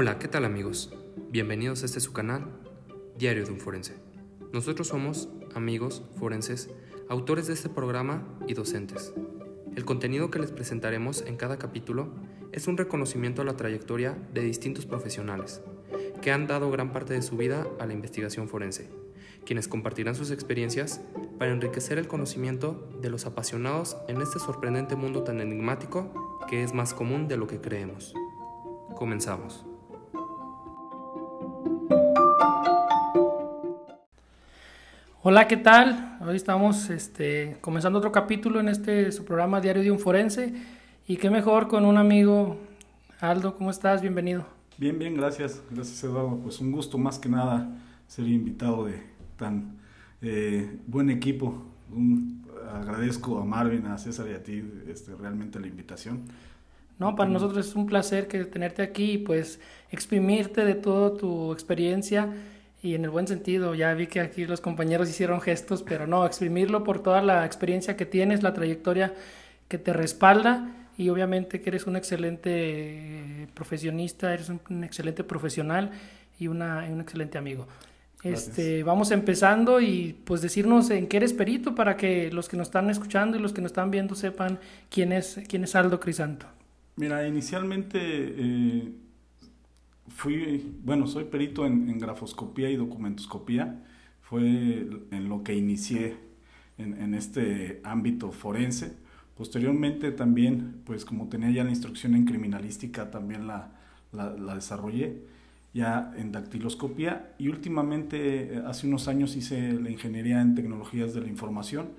Hola, ¿qué tal amigos? Bienvenidos a este su canal, Diario de un Forense. Nosotros somos amigos forenses, autores de este programa y docentes. El contenido que les presentaremos en cada capítulo es un reconocimiento a la trayectoria de distintos profesionales que han dado gran parte de su vida a la investigación forense, quienes compartirán sus experiencias para enriquecer el conocimiento de los apasionados en este sorprendente mundo tan enigmático que es más común de lo que creemos. Comenzamos. Hola, ¿qué tal? Hoy estamos este, comenzando otro capítulo en este su programa Diario de un Forense. Y qué mejor con un amigo. Aldo, ¿cómo estás? Bienvenido. Bien, bien, gracias. Gracias, Eduardo. Pues un gusto más que nada ser invitado de tan eh, buen equipo. agradezco a Marvin, a César y a ti este, realmente la invitación. No, para nosotros es un placer que tenerte aquí y pues exprimirte de toda tu experiencia y en el buen sentido. Ya vi que aquí los compañeros hicieron gestos, pero no, exprimirlo por toda la experiencia que tienes, la trayectoria que te respalda y obviamente que eres un excelente eh, profesionista, eres un, excelente profesional y una, un excelente amigo. Este, vamos empezando y pues decirnos en qué eres perito para que los que nos están escuchando y los que nos están viendo sepan quién es, quién es Aldo Crisanto. Mira, inicialmente eh, fui, bueno, soy perito en, grafoscopía y documentoscopía. Fue en lo que inicié en, en este ámbito forense. Posteriormente también, pues como tenía ya la instrucción en criminalística, también la, la, la desarrollé ya en dactiloscopía y últimamente hace unos años hice la ingeniería en tecnologías de la información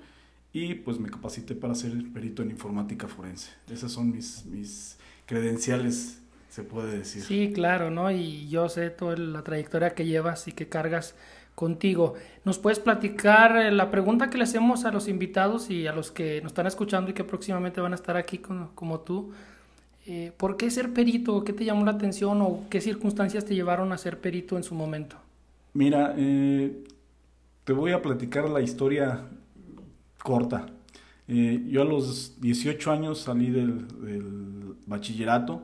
y pues me capacité para ser perito en informática forense. Esas son mis, mis credenciales, se puede decir. Sí, claro, ¿no? Y yo sé toda la trayectoria que llevas y que cargas contigo. ¿Nos puedes platicar eh, la pregunta que le hacemos a los invitados y a los que nos están escuchando y que próximamente van a estar aquí como, como tú? Eh, ¿Por qué ser perito? ¿Qué te llamó la atención o qué circunstancias te llevaron a ser perito en su momento? Mira, eh, te voy a platicar la historia corta. Eh, yo a los 18 años salí del, bachillerato,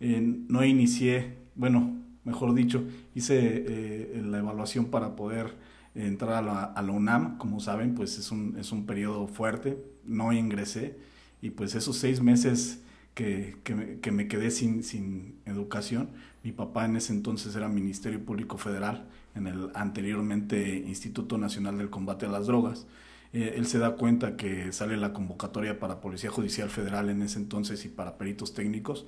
no inicié, bueno, mejor dicho, hice eh, la evaluación para poder entrar a la, UNAM, como saben, pues es un, es un periodo fuerte, no ingresé y pues esos seis meses que, que me quedé sin, sin educación, mi papá en ese entonces era Ministerio Público Federal, en el anteriormente Instituto Nacional del Combate a las Drogas, eh, él se da cuenta que sale la convocatoria para Policía Judicial Federal en ese entonces y para peritos técnicos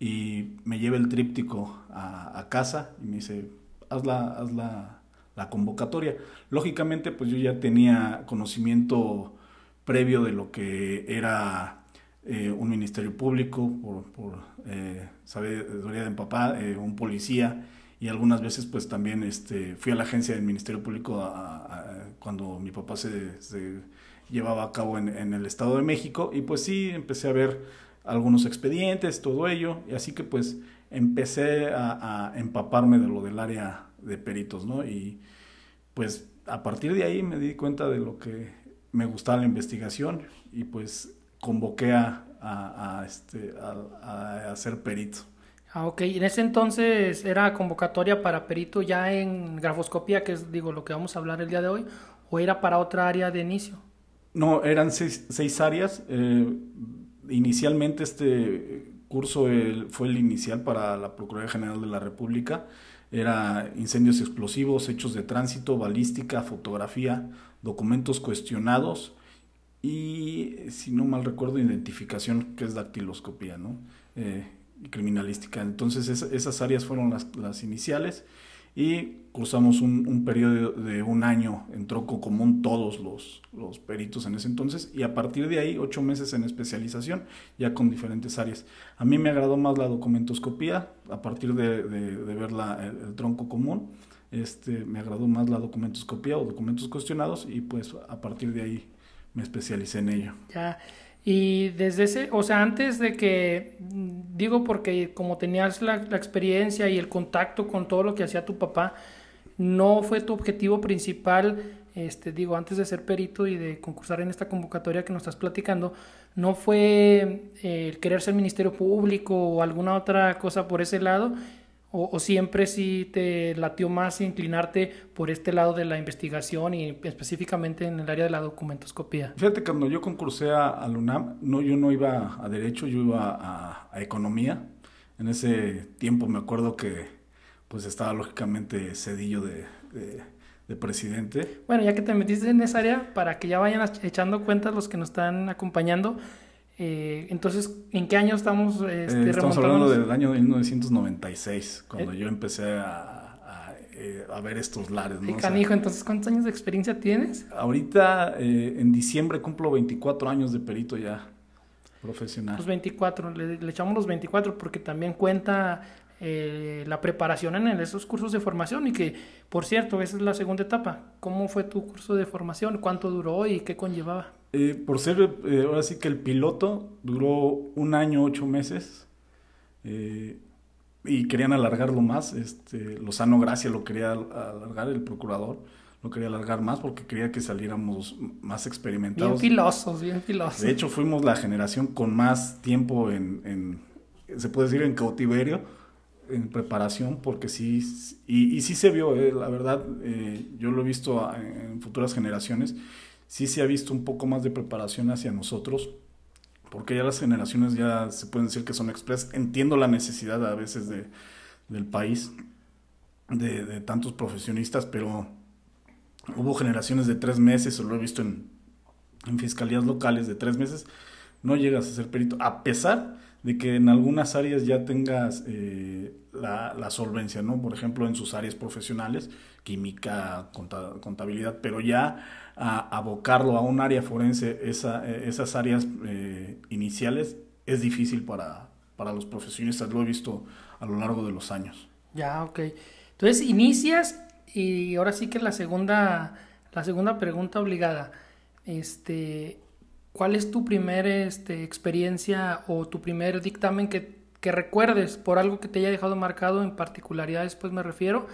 y me lleva el tríptico a, casa y me dice, haz la, haz la, la, convocatoria. Lógicamente, pues yo ya tenía conocimiento previo de lo que era eh, un ministerio público, por, por eh, sabiduría de papá, eh, un policía, y algunas veces pues también este, fui a la agencia del Ministerio Público cuando mi papá se, llevaba a cabo en, el Estado de México y pues sí, empecé a ver algunos expedientes, todo ello, y así que pues empecé a, a empaparme de lo del área de peritos, ¿no? Y pues a partir de ahí me di cuenta de lo que me gustaba la investigación y pues convoqué a, a, a este, a, a ser perito. Ah, ok. En ese entonces era convocatoria para perito ya en grafoscopía, que es digo lo que vamos a hablar el día de hoy, o era para otra área de inicio. No, eran seis, seis áreas. Eh, inicialmente este curso fue el inicial para la Procuraduría General de la República. Era incendios explosivos, hechos de tránsito, balística, fotografía, documentos cuestionados y, si no mal recuerdo, identificación, que es dactiloscopía, ¿no? Eh, criminalística. Entonces esas áreas fueron las, las iniciales y cursamos un, un, periodo de un año en tronco común todos los, los, peritos en ese entonces y a partir de ahí ocho meses en especialización ya con diferentes áreas. A mí me agradó más la documentoscopía a partir de, de, ver la, el, el, tronco común. Este, me agradó más la documentoscopía o documentos cuestionados y pues a partir de ahí me especialicé en ello. Ya. Y desde ese, o sea, antes de que, digo porque como tenías la, experiencia y el contacto con todo lo que hacía tu papá, no fue tu objetivo principal, este, digo, antes de ser perito y de concursar en esta convocatoria que nos estás platicando, no fue eh, el querer ser ministerio público o alguna otra cosa por ese lado, o, siempre sí te latió más inclinarte por este lado de la investigación y específicamente en el área de la documentoscopía? Fíjate, cuando yo concursé a, la UNAM, no, yo no iba a Derecho, yo iba a, Economía. En ese tiempo me acuerdo que pues estaba lógicamente cedillo de, de, presidente. Bueno, ya que te metiste en esa área, para que ya vayan echando cuentas los que nos están acompañando, eh, entonces, ¿en qué año estamos este, eh, Estamos hablando del año 1996, cuando eh, yo empecé a, eh, a, ver estos lares. ¿no? Canijo, entonces, ¿cuántos años de experiencia tienes? Ahorita, en diciembre, cumplo 24 años de perito ya profesional. Los 24, le, le echamos los 24 porque también cuenta la preparación en esos cursos de formación y que, por cierto, esa es la segunda etapa. ¿Cómo fue tu curso de formación? ¿Cuánto duró y qué conllevaba? Eh, por ser, eh, ahora sí que el piloto duró un año, ocho meses. Eh, y querían alargarlo más. Este, Lozano Gracia lo quería alargar, el procurador lo quería alargar más porque quería que saliéramos más experimentados. Bien filosos, bien filosos. De hecho, fuimos la generación con más tiempo en, se puede decir, en cautiverio, en preparación, porque sí, y, y sí se vio, la verdad, yo lo he visto en futuras generaciones, sí se ha visto un poco más de preparación hacia nosotros, porque ya las generaciones ya se pueden decir que son express. Entiendo la necesidad a veces de, del país, de, tantos profesionistas, pero hubo generaciones de tres meses, o lo he visto en, en fiscalías locales de tres meses, no llegas a ser perito, a pesar de que en algunas áreas ya tengas eh, la, la, solvencia, ¿no? Por ejemplo, en sus áreas profesionales, química, contabilidad, pero ya a abocarlo a un área forense, eh, esas áreas eh, iniciales, es difícil para, para los profesionistas, lo he visto a lo largo de los años. Ya, ok. Entonces inicias y ahora sí que la segunda, la segunda pregunta obligada, este, ¿cuál es tu primera este, experiencia o tu primer dictamen que, que recuerdes por algo que te haya dejado marcado en particularidades, pues me refiero?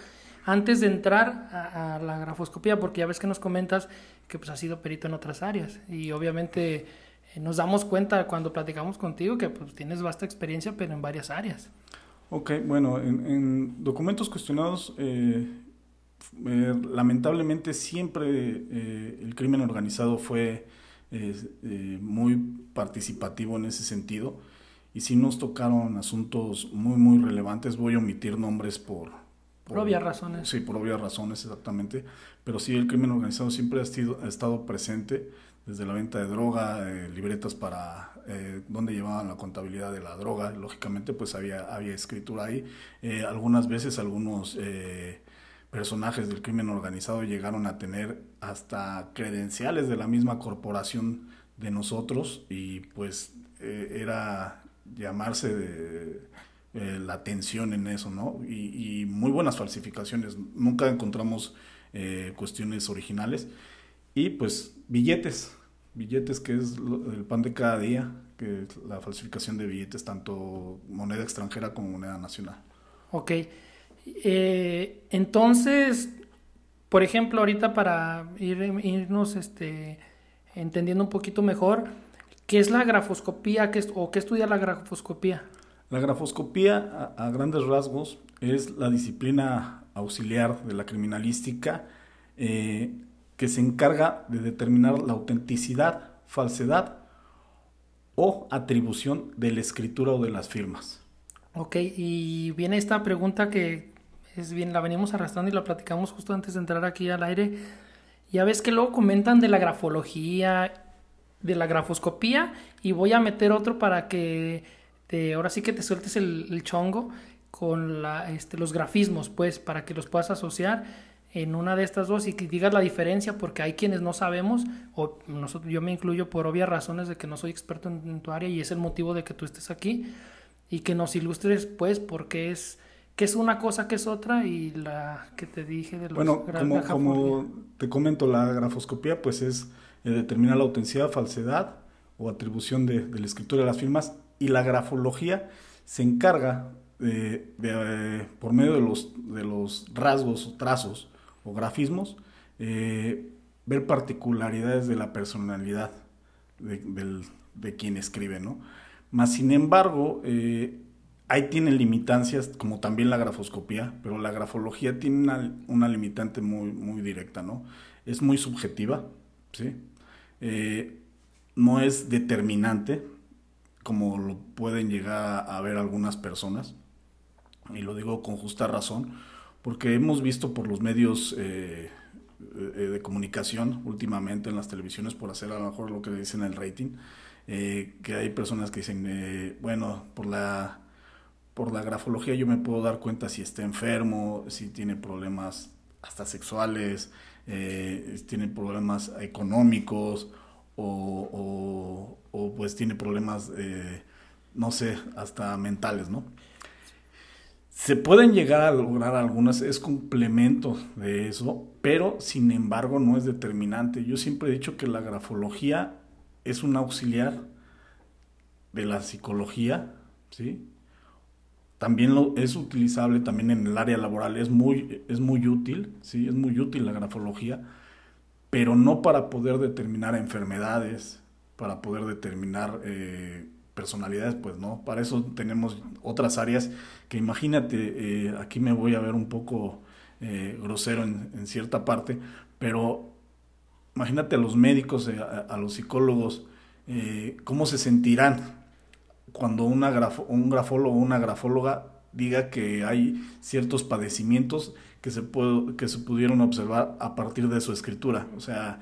antes de entrar a, la grafoscopía, porque ya ves que nos comentas que pues has sido perito en otras áreas y obviamente eh, nos damos cuenta cuando platicamos contigo que pues tienes vasta experiencia pero en varias áreas. Ok, bueno, en, documentos cuestionados eh, eh, lamentablemente siempre el crimen organizado fue muy participativo en ese sentido y si nos tocaron asuntos muy muy relevantes, voy a omitir nombres por, por, obvias razones. Sí, por obvias razones, exactamente. Pero sí, el crimen organizado siempre ha, estado presente, desde la venta de droga, eh, libretas para eh, donde llevaban la contabilidad de la droga, lógicamente pues había, había escritura ahí. Eh, algunas veces algunos personajes del crimen organizado llegaron a tener hasta credenciales de la misma corporación de nosotros y pues era llamarse de eh, la atención en eso, ¿no? Y, muy buenas falsificaciones. Nunca encontramos eh, cuestiones originales. Y pues billetes, billetes que es el pan de cada día, que es la falsificación de billetes, tanto moneda extranjera como moneda nacional. Ok. Eh, entonces, por ejemplo, ahorita para ir, irnos este, entendiendo un poquito mejor, ¿qué es la grafoscopía qué es, o qué estudia la grafoscopía? La grafoscopía, a, grandes rasgos, es la disciplina auxiliar de la criminalística eh, que se encarga de determinar la autenticidad, falsedad o atribución de la escritura o de las firmas. Ok, y viene esta pregunta que es bien, la venimos arrastrando y la platicamos justo antes de entrar aquí al aire. Ya ves que luego comentan de la grafología, de la grafoscopía, y voy a meter otro para que ahora sí que te sueltes el, chongo con la, este, los grafismos, pues, para que los puedas asociar en una de estas dos y que digas la diferencia, porque hay quienes no sabemos, o nosotros, yo me incluyo por obvias razones de que no soy experto en, tu área y es el motivo de que tú estés aquí, y que nos ilustres, pues, porque es que es una cosa, que es otra, y la que te dije de los Bueno, como, como te comento, la grafoscopía, pues, es eh, determinar la autenticidad, falsedad o atribución de, de la escritura de las firmas y la grafología se encarga de, eh, por medio de los, de los rasgos o trazos o grafismos, eh, ver particularidades de la personalidad de, quien escribe, ¿no? Más sin embargo, eh, ahí tienen limitancias, como también la grafoscopía, pero la grafología tiene una, limitante muy, muy directa, ¿no? Es muy subjetiva, ¿sí? Eh, no es determinante, como lo pueden llegar a ver algunas personas, y lo digo con justa razón, porque hemos visto por los medios eh, de comunicación últimamente en las televisiones, por hacer a lo mejor lo que dicen el rating, eh, que hay personas que dicen, bueno, por la por la grafología yo me puedo dar cuenta si está enfermo, si tiene problemas hasta sexuales, eh, tiene problemas económicos o, pues tiene problemas, eh, no sé, hasta mentales, ¿no? Se pueden llegar a lograr algunas, es complemento de eso, pero sin embargo no es determinante. Yo siempre he dicho que la grafología es un auxiliar de la psicología, ¿sí? También lo, es utilizable también en el área laboral, es muy, es muy útil, ¿sí? es muy útil la grafología, pero no para poder determinar enfermedades, para poder determinar eh, personalidades, pues no, para eso tenemos otras áreas que imagínate, eh, aquí me voy a ver un poco eh, grosero en, cierta parte, pero imagínate a los médicos, a, los psicólogos, cómo se sentirán cuando una un grafólogo o una grafóloga diga que hay ciertos padecimientos que se, que se pudieron observar a partir de su escritura. O sea,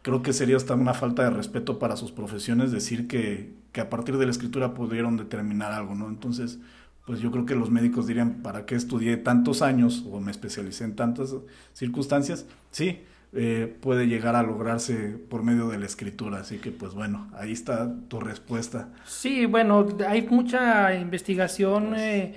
creo que sería hasta una falta de respeto para sus profesiones decir que, que a partir de la escritura pudieron determinar algo, ¿no? Entonces, pues yo creo que los médicos dirían, ¿para qué estudié tantos años o me especialicé en tantas circunstancias? Sí, eh, puede llegar a lograrse por medio de la escritura. Así que pues bueno, ahí está tu respuesta. Sí, bueno, hay mucha investigación eh,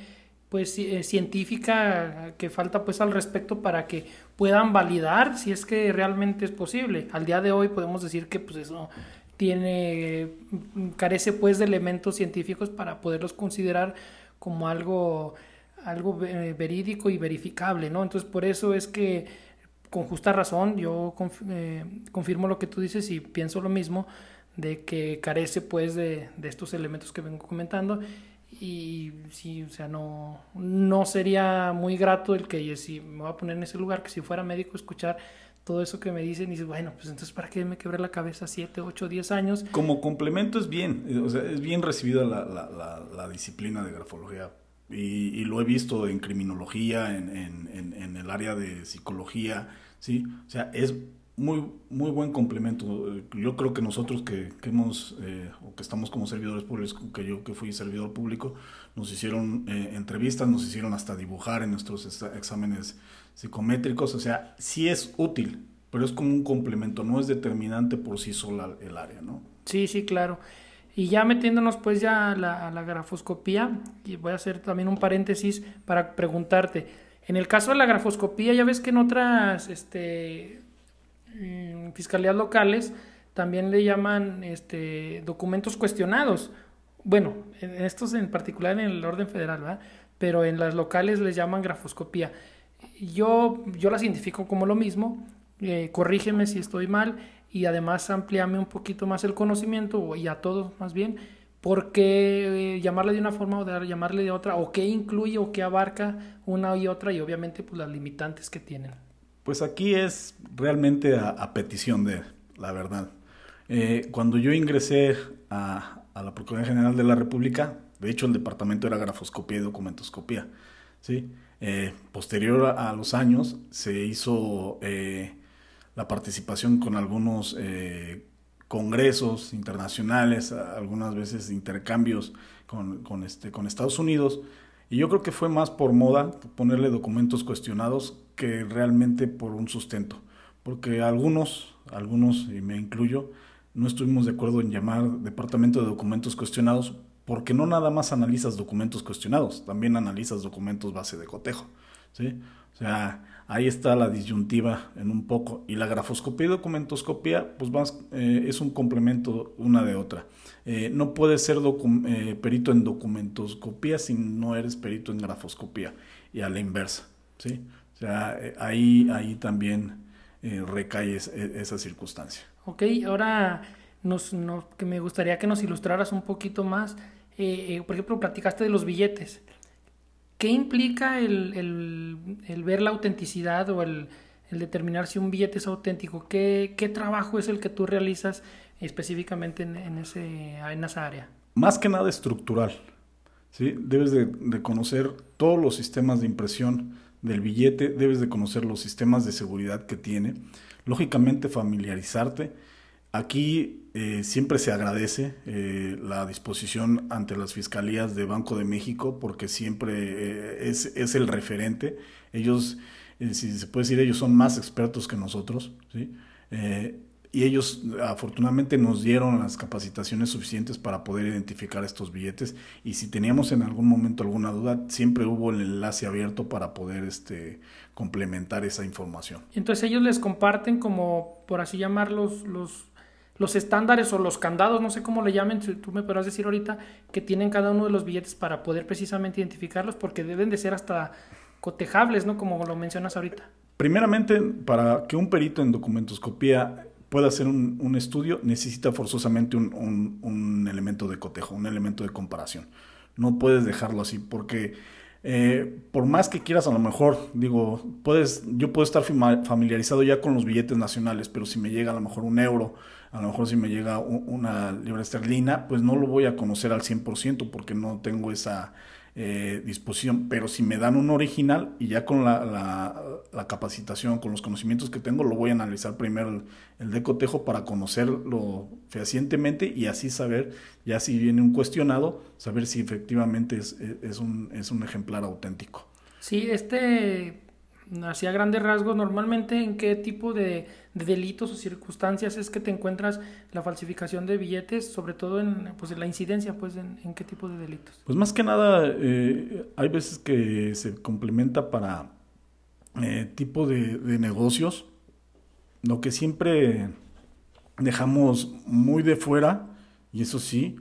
pues eh, científica que falta pues al respecto para que puedan validar si es que realmente es posible. Al día de hoy podemos decir que pues eso tiene carece pues de elementos científicos para poderlos considerar como algo algo verídico y verificable, ¿no? Entonces por eso es que con justa razón, yo eh, confirmo lo que tú dices y pienso lo mismo, de que carece pues de, estos elementos que vengo comentando y sí, o sea, no, no sería muy grato el que si me voy a poner en ese lugar, que si fuera médico escuchar todo eso que me dicen y dices, bueno, pues entonces ¿para qué me quebré la cabeza 7, 8, 10 años? Como complemento es bien, o sea, es bien recibida la, la, la, disciplina de grafología y, lo he visto en criminología, en, en, en el área de psicología, ¿sí? O sea, es muy, muy buen complemento. Yo creo que nosotros que, que hemos, eh, o que estamos como servidores públicos, que yo que fui servidor público, nos hicieron eh, entrevistas, nos hicieron hasta dibujar en nuestros exámenes psicométricos, o sea, sí es útil, pero es como un complemento, no es determinante por sí sola el área, ¿no? Sí, sí, claro. Y ya metiéndonos pues ya a la, grafoscopía, y voy a hacer también un paréntesis para preguntarte, en el caso de la grafoscopía, ya ves que en otras este, mm, fiscalías locales también le llaman este, documentos cuestionados. Bueno, en estos en particular en el orden federal, ¿verdad? Pero en las locales les llaman grafoscopía. Yo, yo las identifico como lo mismo, eh, corrígeme si estoy mal y además amplíame un poquito más el conocimiento, y a todos más bien, ¿Por qué eh, llamarle de una forma o de llamarle de otra? ¿O qué incluye o qué abarca una y otra? Y obviamente pues las limitantes que tienen. Pues aquí es realmente a, petición de, la verdad. Eh, cuando yo ingresé a, la Procuraduría General de la República, de hecho el departamento era grafoscopía y documentoscopía. ¿sí? Eh, posterior a, los años se hizo la participación con algunos congresos internacionales, algunas veces intercambios con, con, este, con Estados Unidos. Y yo creo que fue más por moda ponerle documentos cuestionados que realmente por un sustento. Porque algunos, algunos, y me incluyo, no estuvimos de acuerdo en llamar Departamento de Documentos Cuestionados porque no nada más analizas documentos cuestionados, también analizas documentos base de cotejo. ¿sí? O sea, ahí está la disyuntiva en un poco. Y la grafoscopía y documentoscopía, pues más, eh, es un complemento una de otra. Eh, no puedes ser eh, perito en documentoscopía si no eres perito en grafoscopía. Y a la inversa, ¿sí? O sea, ahí, ahí también recae esa circunstancia. Ok, ahora nos, que me gustaría que nos ilustraras un poquito más eh, por ejemplo, platicaste de los billetes. ¿Qué implica el, ver la autenticidad o el, determinar si un billete es auténtico? ¿Qué, trabajo es el que tú realizas específicamente en, ese, en esa área? Más que nada estructural. ¿sí? Debes de, de, conocer todos los sistemas de impresión del billete, debes de conocer los sistemas de seguridad que tiene, lógicamente familiarizarte Aquí eh, siempre se agradece eh, la disposición ante las fiscalías de Banco de México porque siempre eh, es, es, el referente. Ellos, si se puede decir, ellos son más expertos que nosotros. ¿sí? y ellos afortunadamente nos dieron las capacitaciones suficientes para poder identificar estos billetes y si teníamos en algún momento alguna duda, siempre hubo el enlace abierto para poder este, complementar esa información. Entonces ellos les comparten como, por así llamarlos, los los estándares o los candados, no sé cómo le llamen, tú me podrás decir ahorita, que tienen cada uno de los billetes para poder precisamente identificarlos, porque deben de ser hasta cotejables, ¿no? Como lo mencionas ahorita. Primeramente, para que un perito en documentoscopía pueda hacer un, estudio, necesita forzosamente un, un, elemento de cotejo, un elemento de comparación. No puedes dejarlo así, porque eh, por más que quieras, a lo mejor, digo, puedes, yo puedo estar familiarizado ya con los billetes nacionales, pero si me llega a lo mejor un euro, a lo mejor si me llega una libra esterlina, pues no lo voy a conocer al 100% porque no tengo esa eh, disposición, pero si me dan un original y ya con la, capacitación, con los conocimientos que tengo, lo voy a analizar primero el, de cotejo para conocerlo fehacientemente y así saber, ya si viene un cuestionado, saber si efectivamente es un ejemplar auténtico. Sí, este Hacia grandes rasgos, normalmente en qué tipo de, delitos o circunstancias es que te encuentras la falsificación de billetes, sobre todo en, pues, la incidencia, pues en, qué tipo de delitos. Pues más que nada, eh, hay veces que se complementa para eh, tipo de, negocios, lo que siempre dejamos muy de fuera, y eso sí,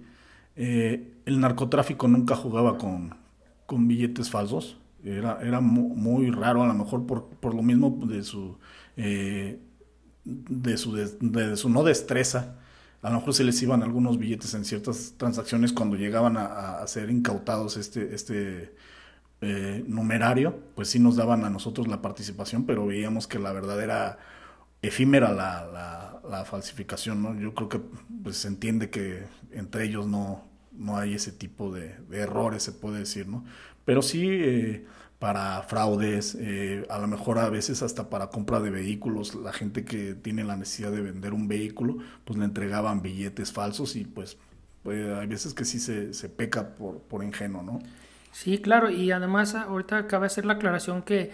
eh, el narcotráfico nunca jugaba con, con billetes falsos era, era muy, raro, a lo mejor por, por lo mismo de su, eh, de, su de, su no destreza. A lo mejor se les iban algunos billetes en ciertas transacciones cuando llegaban a, ser incautados este, este eh, numerario, pues sí nos daban a nosotros la participación, pero veíamos que la verdad era efímera la, la, falsificación, ¿no? Yo creo que pues, se entiende que entre ellos no, no hay ese tipo de errores, se puede decir, ¿no? Pero sí eh, para fraudes, eh, a lo mejor a veces hasta para compra de vehículos, la gente que tiene la necesidad de vender un vehículo, pues le entregaban billetes falsos y pues, pues hay veces que sí se, se peca por, por ingenuo, ¿no? Sí, claro, y además ahorita acaba hacer la aclaración que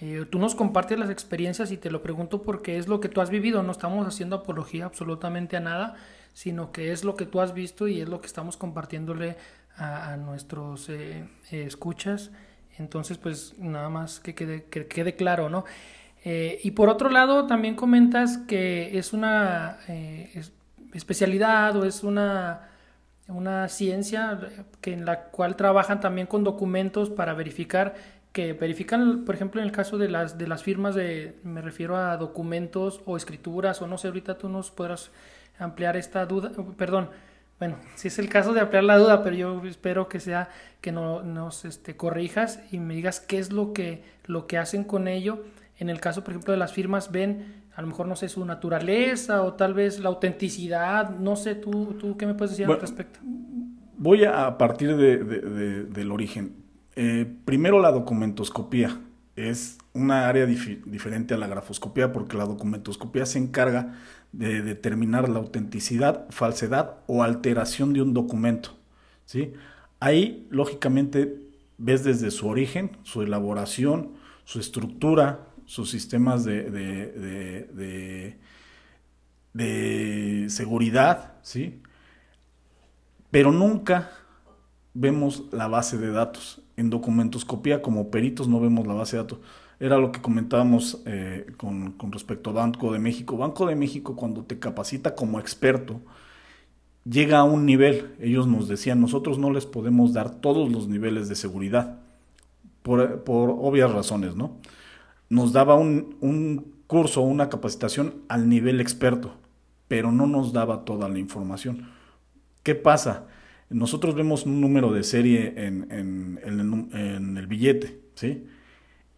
eh, tú nos compartes las experiencias y te lo pregunto porque es lo que tú has vivido, no estamos haciendo apología absolutamente a nada, sino que es lo que tú has visto y es lo que estamos compartiéndole a, nuestros eh, eh, escuchas. Entonces, pues nada más que quede, que quede claro, ¿no? Eh, y por otro lado, también comentas que es una especialidad o es una, una ciencia que en la cual trabajan también con documentos para verificar que verifican, por ejemplo, en el caso de las, de las firmas de, me refiero a documentos o escrituras, o no sé, ahorita tú nos podrás ampliar esta duda, perdón, bueno, si es el caso de ampliar la duda, pero yo espero que sea que no, nos este, corrijas y me digas qué es lo que, lo que hacen con ello. En el caso, por ejemplo, de las firmas, ven a lo mejor, no sé, su naturaleza o tal vez la autenticidad. No sé, ¿tú, tú qué me puedes decir al respecto? Voy a partir de, del origen. Eh, primero la documentoscopía. Es una área diferente a la grafoscopía porque la documentoscopía se encarga de determinar la autenticidad, falsedad o alteración de un documento. ¿sí? Ahí, lógicamente, ves desde su origen, su elaboración, su estructura, sus sistemas de, de, de, seguridad, ¿sí? pero nunca vemos la base de datos. En documentoscopía, como peritos, no vemos la base de datos era lo que comentábamos eh, con, respecto a Banco de México. Banco de México cuando te capacita como experto, llega a un nivel, ellos nos decían, nosotros no les podemos dar todos los niveles de seguridad, por, obvias razones, ¿no? Nos daba un, un curso, una capacitación al nivel experto, pero no nos daba toda la información. ¿Qué pasa? Nosotros vemos un número de serie en, en, el, billete, ¿sí?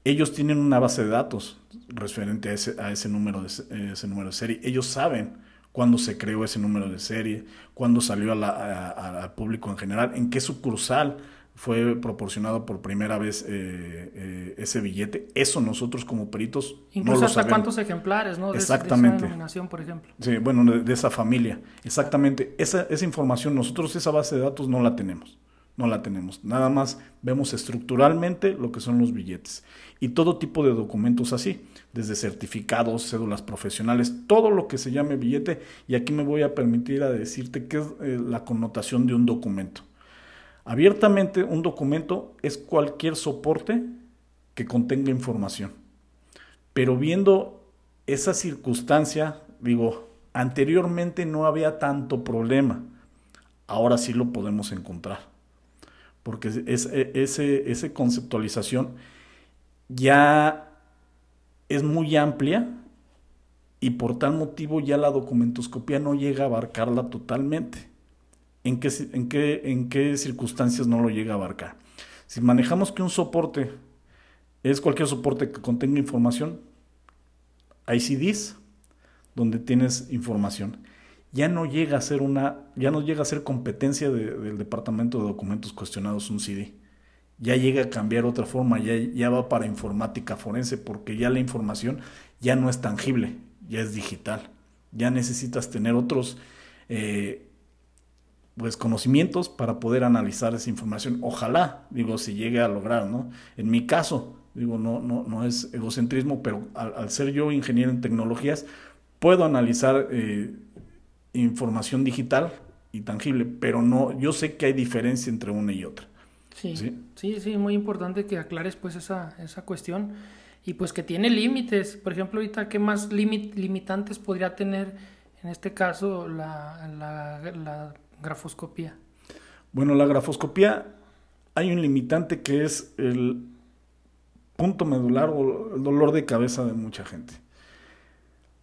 Ellos tienen una base de datos referente a ese, a ese, número, de, ese número de serie. Ellos saben cuándo se creó ese número de serie, cuándo salió al público en general, en qué sucursal fue proporcionado por primera vez eh, eh, ese billete. Eso nosotros como peritos Incluso hasta cuántos ejemplares, ¿no? Exactamente. De, esa denominación, por ejemplo. Sí, bueno, de, esa familia. Exactamente. Esa, esa información, nosotros esa base de datos no la tenemos. No la tenemos. Nada más vemos estructuralmente lo que son los billetes. Y todo tipo de documentos así, desde certificados, cédulas profesionales, todo lo que se llame billete. Y aquí me voy a permitir a decirte qué es eh, la connotación de un documento. Abiertamente, un documento es cualquier soporte que contenga información. Pero viendo esa circunstancia, digo, anteriormente no había tanto problema. Ahora sí lo podemos encontrar. Porque es, e, ese, esa conceptualización ya es muy amplia y por tal motivo ya la documentoscopía no llega a abarcarla totalmente. ¿En qué, en, qué, ¿En qué circunstancias no lo llega a abarcar? Si manejamos que un soporte es cualquier soporte que contenga información, hay CDs donde tienes información. Ya no llega a ser una, ya no llega a ser competencia del departamento de documentos cuestionados un CD. Ya llega a cambiar otra forma, ya, ya va para informática forense, porque ya la información ya no es tangible, ya es digital. Ya necesitas tener otros eh, pues conocimientos para poder analizar esa información. Ojalá, digo, si llegue a lograr, ¿no? En mi caso, digo, no, no, no es egocentrismo, pero al, ser yo ingeniero en tecnologías, puedo analizar eh, información digital y tangible, pero no, yo sé que hay diferencia entre una y otra. Sí, sí, sí, muy importante que aclares pues esa, esa cuestión y pues que tiene límites. Por ejemplo, ahorita, ¿qué más limitantes podría tener en este caso la, la grafoscopía? Bueno, la grafoscopía hay un limitante que es el punto medular o el dolor de cabeza de mucha gente.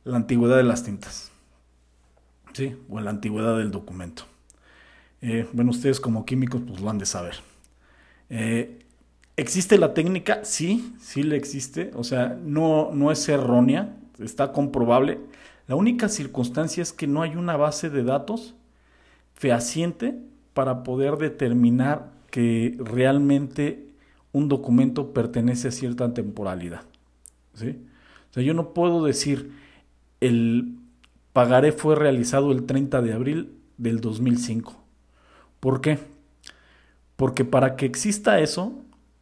La antigüedad de las tintas. ¿Sí? O la antigüedad del documento. Eh, bueno, ustedes como químicos pues lo han de saber. Eh, ¿Existe la técnica? Sí, sí le existe. O sea, no, no es errónea, está comprobable. La única circunstancia es que no hay una base de datos fehaciente para poder determinar que realmente un documento pertenece a cierta temporalidad. ¿sí? O sea, yo no puedo decir el pagaré fue realizado el 30 de abril del 2005. ¿Por qué? Porque para que exista eso,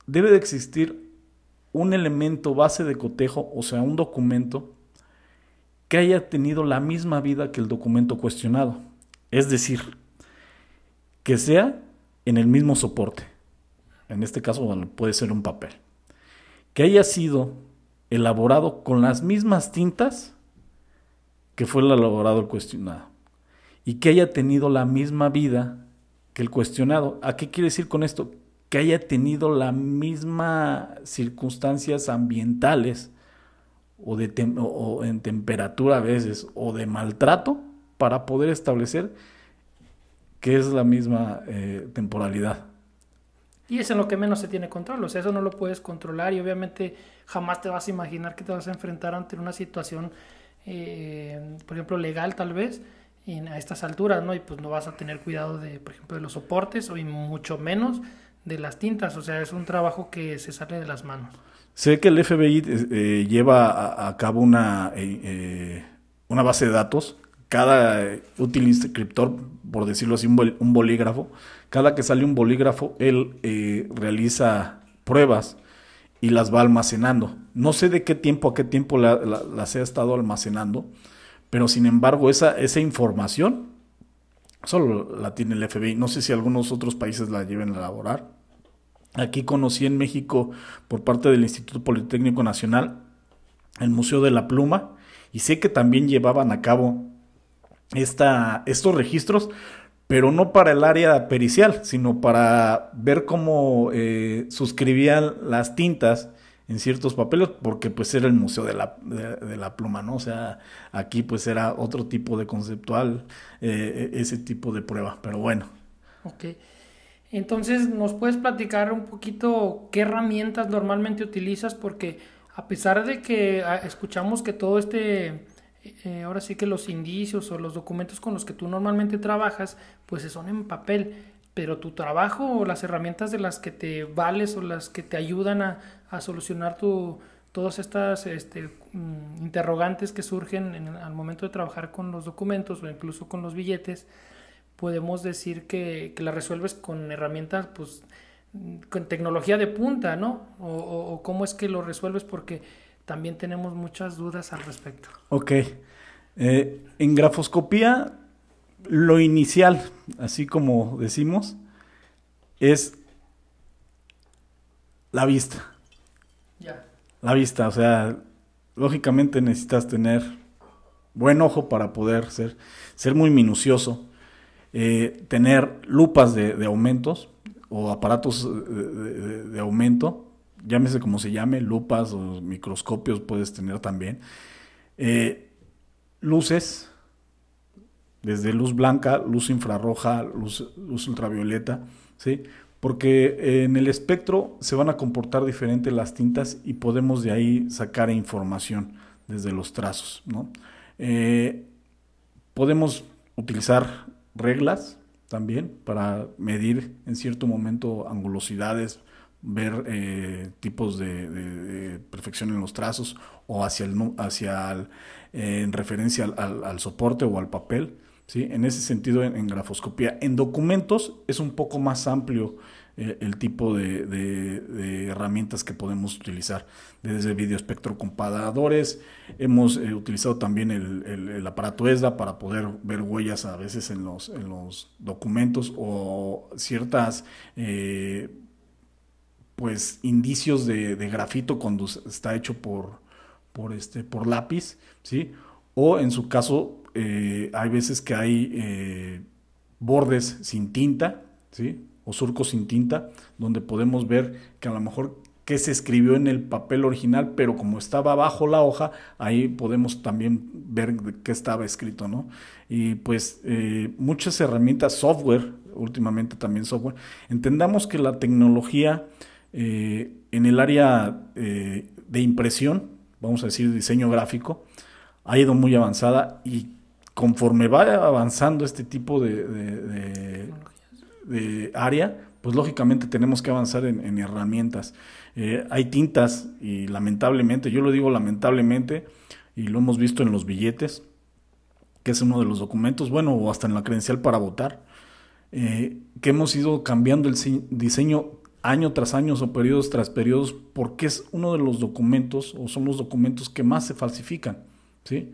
debe de existir un elemento base de cotejo, o sea, un documento que haya tenido la misma vida que el documento cuestionado. Es decir, que sea en el mismo soporte. En este caso puede ser un papel. Que haya sido elaborado con las mismas tintas que fue el elaborado el cuestionado. Y que haya tenido la misma vida que el cuestionado. ¿A qué quiere decir con esto? Que haya tenido las mismas circunstancias ambientales o, de o en temperatura a veces o de maltrato para poder establecer que es la misma eh, temporalidad. Y es en lo que menos se tiene control, o sea, eso no lo puedes controlar y obviamente jamás te vas a imaginar que te vas a enfrentar ante una situación, eh, por ejemplo, legal tal vez, a estas alturas, ¿no? Y pues no vas a tener cuidado de, por ejemplo, de los soportes o y mucho menos de las tintas, o sea, es un trabajo que se sale de las manos. Sé que el FBI eh, lleva a, cabo una, una base de datos cada útil inscriptor, por decirlo así, un, bolígrafo, cada que sale un bolígrafo, él eh, realiza pruebas y las va almacenando. No sé de qué tiempo a qué tiempo las he estado almacenando, pero sin embargo esa, esa información solo la tiene el FBI. No sé si algunos otros países la lleven a elaborar. Aquí conocí en México por parte del Instituto Politécnico Nacional el Museo de la Pluma y sé que también llevaban a cabo esta, estos registros, pero no para el área pericial, sino para ver cómo eh, suscribían las tintas en ciertos papeles, porque pues era el museo de la, de, la pluma, ¿no? O sea, aquí pues era otro tipo de conceptual, eh, ese tipo de prueba, pero bueno, Ok. Entonces, ¿nos puedes platicar un poquito qué herramientas normalmente utilizas? Porque a pesar de que ah, escuchamos que todo este, eh, ahora sí que los indicios o los documentos con los que tú normalmente trabajas, pues son en papel, pero tu trabajo o las herramientas de las que te vales o las que te ayudan a, solucionar tu, todas estas este, mm, interrogantes que surgen al momento de trabajar con los documentos o incluso con los billetes, podemos decir que, que la resuelves con herramientas, pues, con tecnología de punta, ¿no? O, cómo es que lo resuelves, porque también tenemos muchas dudas al respecto. Ok. Eh, en grafoscopía, lo inicial, así como decimos, es la vista. Ya. La vista, o sea, lógicamente necesitas tener buen ojo para poder ser, ser muy minucioso eh, tener lupas de, aumentos o aparatos de, aumento, llámese como se llame, lupas o microscopios puedes tener también. Eh, luces, desde luz blanca, luz infrarroja, luz, ultravioleta, ¿sí? porque en el espectro se van a comportar diferente las tintas y podemos de ahí sacar información desde los trazos. ¿no? Eh, podemos utilizar reglas también para medir en cierto momento angulosidades, ver eh, tipos de, perfección en los trazos o hacia, el, hacia eh, en referencia al, soporte o al papel. ¿sí? En ese sentido, en, grafoscopía. En documentos es un poco más amplio eh, el tipo de, herramientas que podemos utilizar, desde videoespectrocomparadores, hemos eh, utilizado también el, aparato ESDA para poder ver huellas a veces en los, en los documentos o ciertas pues indicios de, grafito cuando está hecho por, por, este, por lápiz, ¿sí? o en su caso hay veces que hay bordes sin tinta, ¿sí? o surcos sin tinta, donde podemos ver que a lo mejor qué se escribió en el papel original, pero como estaba bajo la hoja, ahí podemos también ver qué estaba escrito, ¿no? Y pues eh, muchas herramientas, software, últimamente también software, entendamos que la tecnología eh, en el área eh, de impresión, vamos a decir diseño gráfico, ha ido muy avanzada y conforme va avanzando este tipo de área, pues lógicamente tenemos que avanzar en, herramientas. Eh, hay tintas y lamentablemente, yo lo digo lamentablemente, y lo hemos visto en los billetes, que es uno de los documentos, bueno, o hasta en la credencial para votar, que hemos ido cambiando el diseño año tras año o periodos tras periodos porque es uno de los documentos o son los documentos que más se falsifican. ¿sí?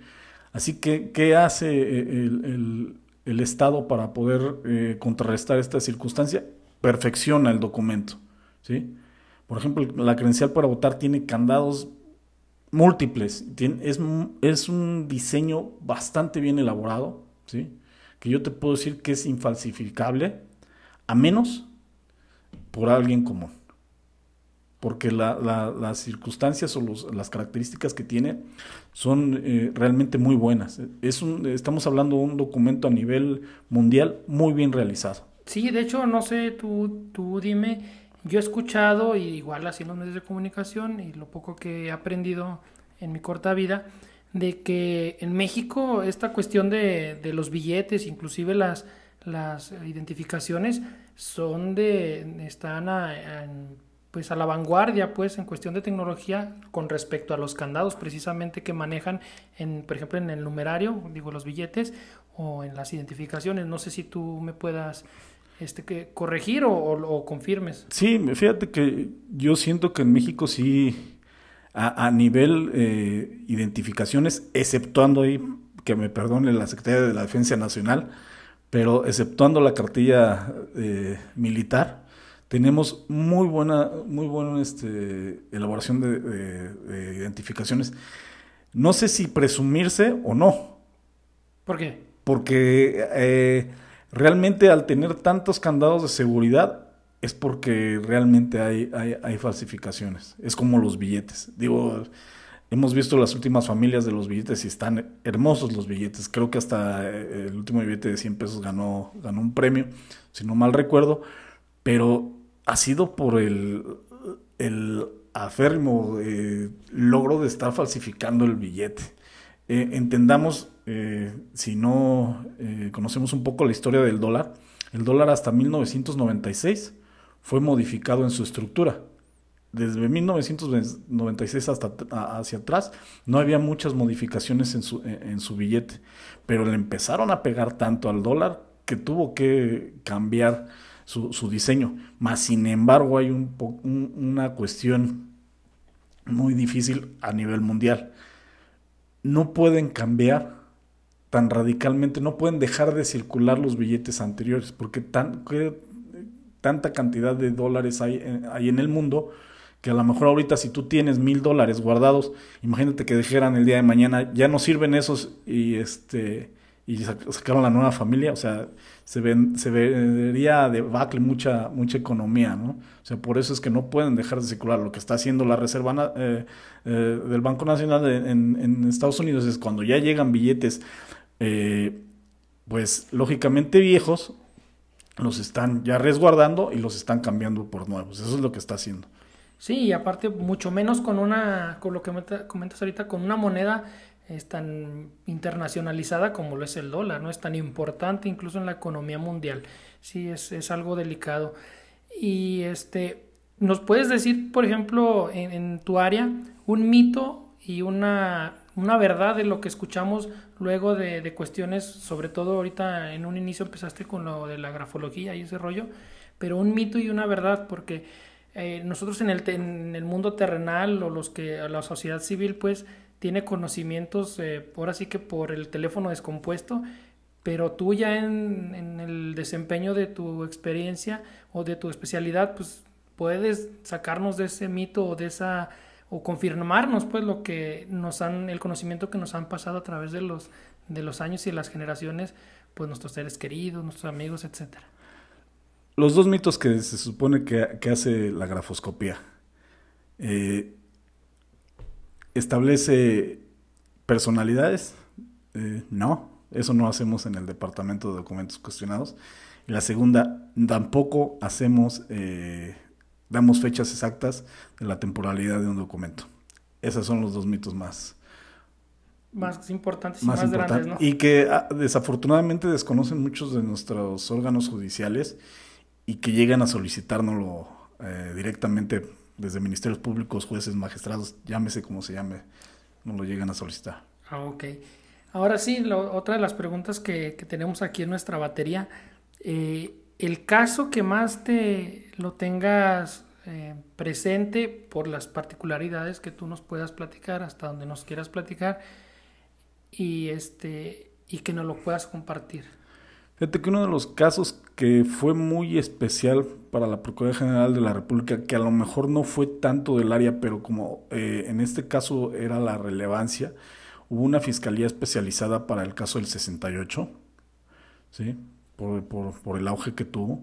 Así que, ¿qué hace eh, el, el Estado para poder eh, contrarrestar esta circunstancia, perfecciona el documento. ¿sí? Por ejemplo, la credencial para votar tiene candados múltiples, es, es, un diseño bastante bien elaborado, ¿sí? que yo te puedo decir que es infalsificable, a menos por alguien común porque las circunstancias o las características que tiene son eh, realmente muy buenas. Es un, estamos hablando de un documento a nivel mundial muy bien realizado. Sí, de hecho, no sé, tú, tú dime, yo he escuchado, y igual así en los medios de comunicación, y lo poco que he aprendido en mi corta vida, de que en México esta cuestión de los billetes, inclusive las, las identificaciones, son de, están a, pues a la vanguardia pues en cuestión de tecnología con respecto a los candados precisamente que manejan en por ejemplo en el numerario digo los billetes o en las identificaciones. No sé si tú me puedas este que corregir o, confirmes. Sí fíjate que yo siento que en México sí a, nivel eh, identificaciones exceptuando ahí que me perdone la Secretaría de la Defensa Nacional pero exceptuando la cartilla eh, militar tenemos muy buena, muy buena este, elaboración de, identificaciones. No sé si presumirse o no. ¿Por qué? Porque eh, realmente al tener tantos candados de seguridad es porque realmente hay, hay, falsificaciones. Es como los billetes. Digo, hemos visto las últimas familias de los billetes y están hermosos los billetes. Creo que hasta eh, el último billete de 100 pesos ganó, ganó un premio, si no mal recuerdo, pero ha sido por el, el aférrimo eh, logro de estar falsificando el billete. Eh, entendamos, si no conocemos un poco la historia del dólar, el dólar hasta 1996 fue modificado en su estructura desde 1996 hasta hacia atrás no había muchas modificaciones en su, en su billete, pero le empezaron a pegar tanto al dólar que tuvo que cambiar su, su diseño. Más sin embargo hay un, una cuestión muy difícil a nivel mundial. No pueden cambiar tan radicalmente, no pueden dejar de circular los billetes anteriores, porque tan, tanta cantidad de dólares hay, hay en el mundo que a lo mejor ahorita si tú tienes mil dólares guardados, imagínate que dijeran el día de mañana, ya no sirven esos y este y sacaron la nueva familia, o sea, se, ven, se vería debacle mucha, mucha economía, ¿no? O sea, por eso es que no pueden dejar de circular. Lo que está haciendo la Reserva eh, eh, del Banco Nacional en, en, Estados Unidos es cuando ya llegan billetes, eh, pues lógicamente viejos, los están ya resguardando y los están cambiando por nuevos. Eso es lo que está haciendo. Sí, y aparte mucho menos con una, con lo que comentas ahorita, con una moneda es tan internacionalizada como lo es el dólar, ¿no? Es tan importante incluso en la economía mundial. Sí, es, es algo delicado. Y este, ¿nos puedes decir, por ejemplo, en, tu área, un mito y una, una, verdad de lo que escuchamos luego de, de, cuestiones, sobre todo ahorita en un inicio empezaste con lo de la grafología y ese rollo, pero un mito y una verdad, porque eh, nosotros en el, en el mundo terrenal o los que la sociedad civil pues tiene conocimientos eh, ahora sí que por el teléfono descompuesto pero tú ya en, en, el desempeño de tu experiencia o de tu especialidad pues puedes sacarnos de ese mito o de esa o confirmarnos pues lo que nos han el conocimiento que nos han pasado a través de los de los años y las generaciones pues nuestros seres queridos nuestros amigos etcétera los dos mitos que se supone que, hace la grafoscopía. Eh, ¿Establece personalidades? Eh, no, eso no hacemos en el departamento de documentos cuestionados. Y la segunda, tampoco hacemos, eh, damos fechas exactas de la temporalidad de un documento. Esos son los dos mitos más, más importantes y más, grandes, ¿no? Y que ah, desafortunadamente desconocen muchos de nuestros órganos judiciales y que llegan a solicitárnoslo eh, directamente desde ministerios públicos, jueces, magistrados, llámese como se llame, nos lo llegan a solicitar. Ah, ok. Ahora sí, otra de las preguntas que, que, tenemos aquí en nuestra batería, eh, el caso que más te lo tengas eh, presente por las particularidades que tú nos puedas platicar, hasta donde nos quieras platicar, y, este, y que nos lo puedas compartir. Fíjate que uno de los casos que fue muy especial para la Procuraduría General de la República, que a lo mejor no fue tanto del área, pero como eh, en este caso era la relevancia, hubo una fiscalía especializada para el caso del 68, ¿sí? por, por, el auge que tuvo.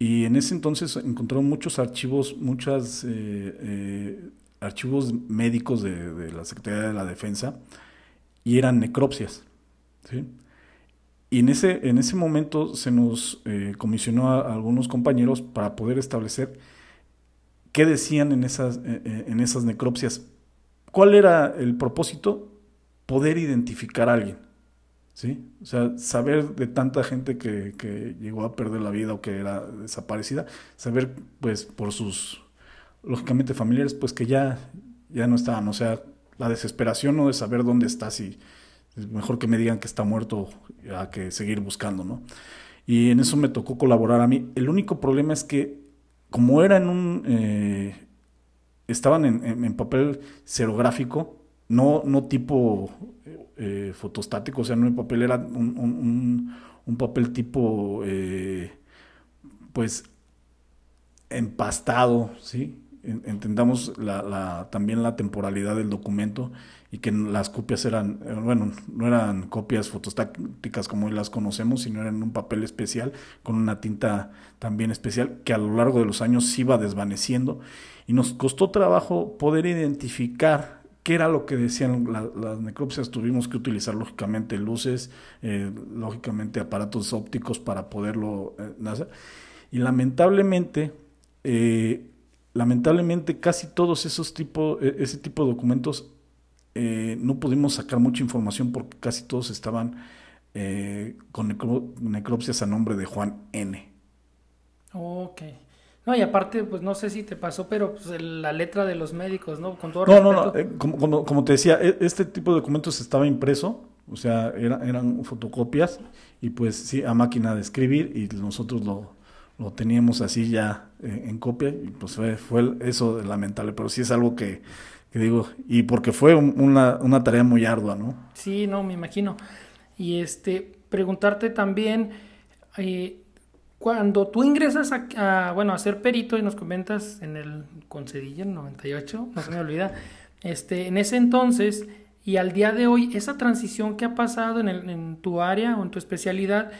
Y en ese entonces encontraron muchos archivos, muchos eh, eh, archivos médicos de, de, la Secretaría de la Defensa y eran necropsias. ¿sí? Y en ese, en ese momento se nos eh, comisionó a, algunos compañeros para poder establecer qué decían en esas, eh, eh, en esas necropsias. ¿Cuál era el propósito? Poder identificar a alguien. ¿sí? O sea, saber de tanta gente que, que llegó a perder la vida o que era desaparecida, saber, pues, por sus, lógicamente, familiares, pues que ya, ya no estaban. O sea, la desesperación ¿no? de saber dónde estás mejor que me digan que está muerto a que seguir buscando, ¿no? Y en eso me tocó colaborar a mí. El único problema es que, como era en un. Eh, estaban en, papel serográfico, no, no tipo eh, fotostático, o sea, no en papel, era un, un papel tipo. Eh, pues empastado, ¿sí? Entendamos la, también la temporalidad del documento y que las copias eran, eh, bueno, no eran copias fotostáticas como hoy las conocemos, sino eran un papel especial con una tinta también especial que a lo largo de los años se iba desvaneciendo y nos costó trabajo poder identificar ¿Qué era lo que decían las necropsias? Tuvimos que utilizar lógicamente luces, eh, lógicamente aparatos ópticos para poderlo eh, hacer. Y lamentablemente, eh, lamentablemente casi todos esos tipos, e, ese tipo de documentos no pudimos sacar mucha información porque casi todos estaban con necropsias a nombre de Juan N. Ok. No, y aparte, pues no sé si te pasó, pero pues, la letra de los médicos, ¿no? Con todo no, no, no, eh, como, como, te decía, e, este tipo de documentos estaba impreso, o sea, eran fotocopias y pues sí, a máquina de escribir y nosotros lo, lo teníamos así ya eh, en copia y pues fue, fue eso lamentable, pero sí es algo que, digo, y porque fue una, una tarea muy ardua, ¿no? Sí, no, me imagino. Y este, preguntarte también... Eh, cuando tú ingresas a, bueno, a ser perito y nos comentas en el Concedilla, en 98, no se me olvida, este, en ese entonces y al día de hoy, esa transición que ha pasado en, el, en tu área o en tu especialidad,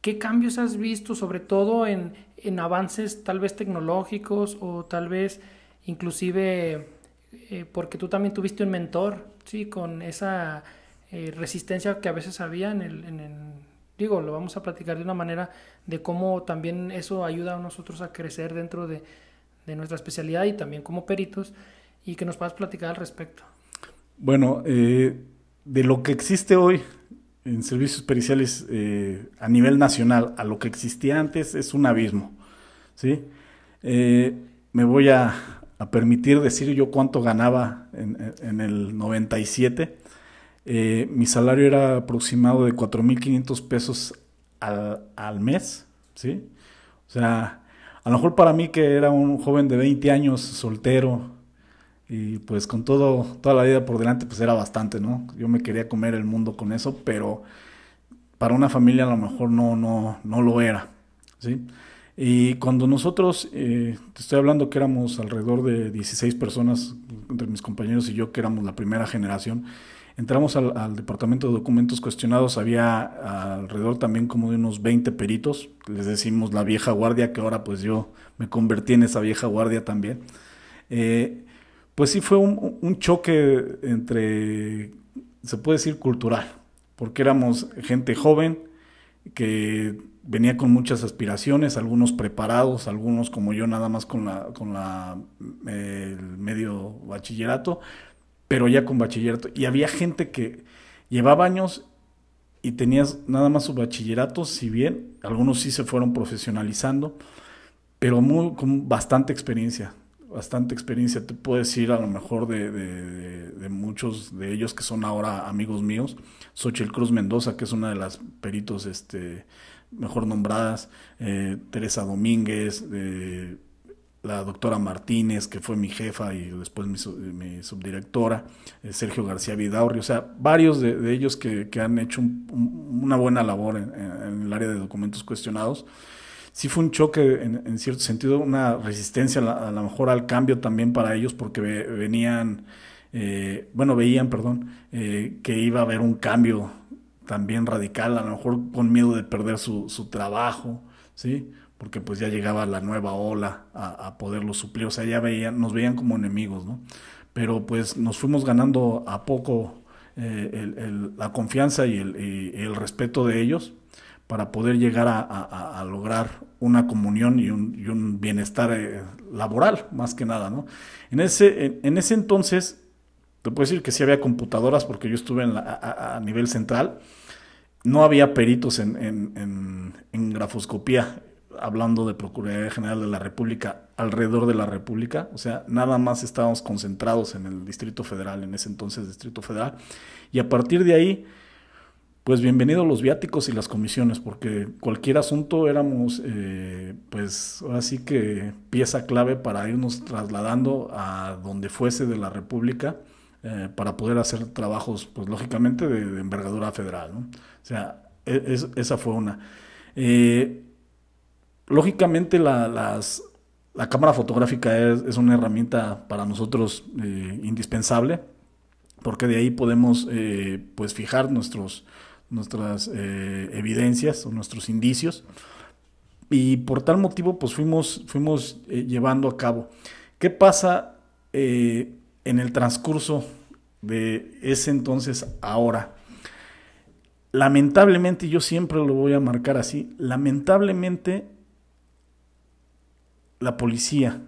¿qué cambios has visto, sobre todo en, en avances tal vez tecnológicos o tal vez inclusive eh, porque tú también tuviste un mentor, ¿sí? Con esa eh, resistencia que a veces había en el, en el digo, lo vamos a platicar de una manera de cómo también eso ayuda a nosotros a crecer dentro de, nuestra especialidad y también como peritos y que nos puedas platicar al respecto. Bueno, eh, de lo que existe hoy en servicios periciales eh, a nivel nacional a lo que existía antes es un abismo, ¿sí? Me voy a, permitir decir yo cuánto ganaba en, en el 97 eh, mi salario era aproximado de 4.500 pesos al, al, mes, ¿sí? O sea, a lo mejor para mí que era un joven de 20 años, soltero, y pues con todo, toda la vida por delante, pues era bastante, ¿no? Yo me quería comer el mundo con eso, pero para una familia a lo mejor no, no, no lo era, ¿sí? Y cuando nosotros, eh, te estoy hablando que éramos alrededor de 16 personas, entre mis compañeros y yo, que éramos la primera generación, Entramos al, departamento de documentos cuestionados, había alrededor también como de unos 20 peritos, les decimos la vieja guardia, que ahora pues yo me convertí en esa vieja guardia también. Eh, pues sí fue un, choque entre, se puede decir, cultural, porque éramos gente joven que venía con muchas aspiraciones, algunos preparados, algunos como yo nada más con la, con la el medio bachillerato, pero ya con bachillerato. Y había gente que llevaba años y tenías nada más su bachillerato, si bien algunos sí se fueron profesionalizando, pero muy, con bastante experiencia, bastante experiencia. Te puedo decir a lo mejor de, muchos de ellos que son ahora amigos míos. Xochitl Cruz Mendoza, que es una de las peritos este, mejor nombradas, eh, Teresa Domínguez, eh, la doctora Martínez, que fue mi jefa y después mi, subdirectora, eh, Sergio García Vidaurri, o sea, varios de, ellos que, han hecho una buena labor en, el área de documentos cuestionados. Sí fue un choque, en, cierto sentido, una resistencia a, lo mejor al cambio también para ellos, porque venían, eh, bueno, veían, perdón, que iba a haber un cambio también radical, a lo mejor con miedo de perder su, su trabajo, ¿sí? porque pues ya llegaba la nueva ola a, poderlo suplir, o sea, ya veían, nos veían como enemigos, ¿no? Pero pues nos fuimos ganando a poco eh, la confianza y el, respeto de ellos para poder llegar a, lograr una comunión y un, bienestar eh, laboral, más que nada, ¿no? En ese, en, ese entonces, te puedo decir que sí había computadoras porque yo estuve en a, nivel central, no había peritos en, en, en grafoscopía hablando de Procuraduría General de la República alrededor de la República, o sea, nada más estábamos concentrados en el Distrito Federal, en ese entonces Distrito Federal, y a partir de ahí, pues bienvenidos los viáticos y las comisiones, porque cualquier asunto éramos, eh, pues ahora sí que pieza clave para irnos trasladando a donde fuese de la República, eh, para poder hacer trabajos, pues lógicamente de, envergadura federal, ¿no? O sea, e, esa fue una. Eh, Lógicamente la, las, la cámara fotográfica es, una herramienta para nosotros eh, indispensable, porque de ahí podemos pues fijar nuestros, nuestras evidencias o nuestros indicios. Y por tal motivo pues fuimos, fuimos llevando a cabo. ¿Qué pasa en el transcurso de ese entonces ahora. Lamentablemente, yo siempre lo voy a marcar así, lamentablemente la policía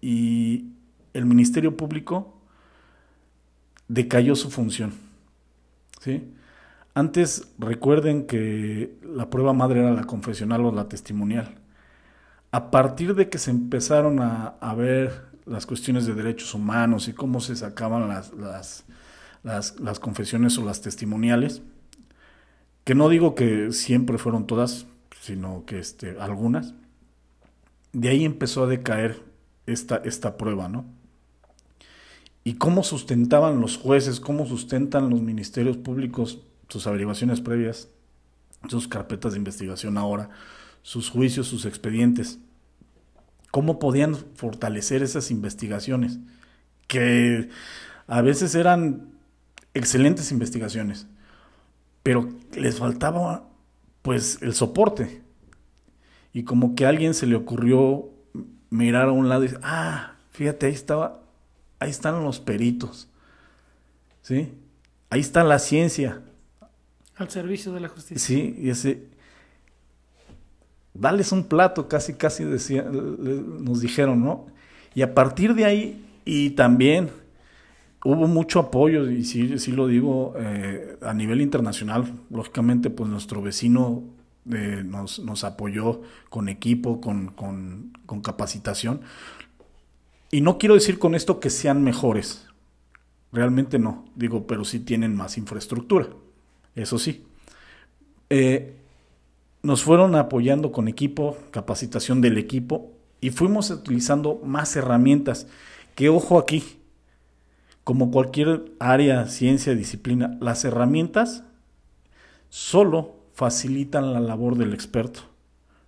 y el Ministerio Público decayó su función. ¿sí? Antes recuerden que la prueba madre era la confesional o la testimonial. A partir de que se empezaron a, ver las cuestiones de derechos humanos y cómo se sacaban las, las, las, confesiones o las testimoniales, que no digo que siempre fueron todas, sino que este, algunas, de ahí empezó a decaer esta, esta prueba, ¿no? Y cómo sustentaban los jueces, cómo sustentan los ministerios públicos sus averiguaciones previas, sus carpetas de investigación ahora, sus juicios, sus expedientes. ¿Cómo podían fortalecer esas investigaciones? Que a veces eran excelentes investigaciones, pero les faltaba pues el soporte. Y como que a alguien se le ocurrió mirar a un lado y decir, ah, fíjate, ahí estaba, ahí están los peritos. ¿Sí? Ahí está la ciencia. Al servicio de la justicia. Sí, y ese. Dales un plato, casi, casi decía, nos dijeron, ¿no? Y a partir de ahí, y también hubo mucho apoyo, y sí, sí lo digo, eh, a nivel internacional, lógicamente, pues nuestro vecino eh, nos, nos, apoyó con equipo, con, con, con capacitación. Y no quiero decir con esto que sean mejores, realmente no, digo, pero sí tienen más infraestructura eso sí. Eh, nos fueron apoyando con equipo, capacitación del equipo y fuimos utilizando más herramientas. Que ojo aquí, como cualquier área, ciencia, disciplina, las herramientas solo facilitan la labor del experto.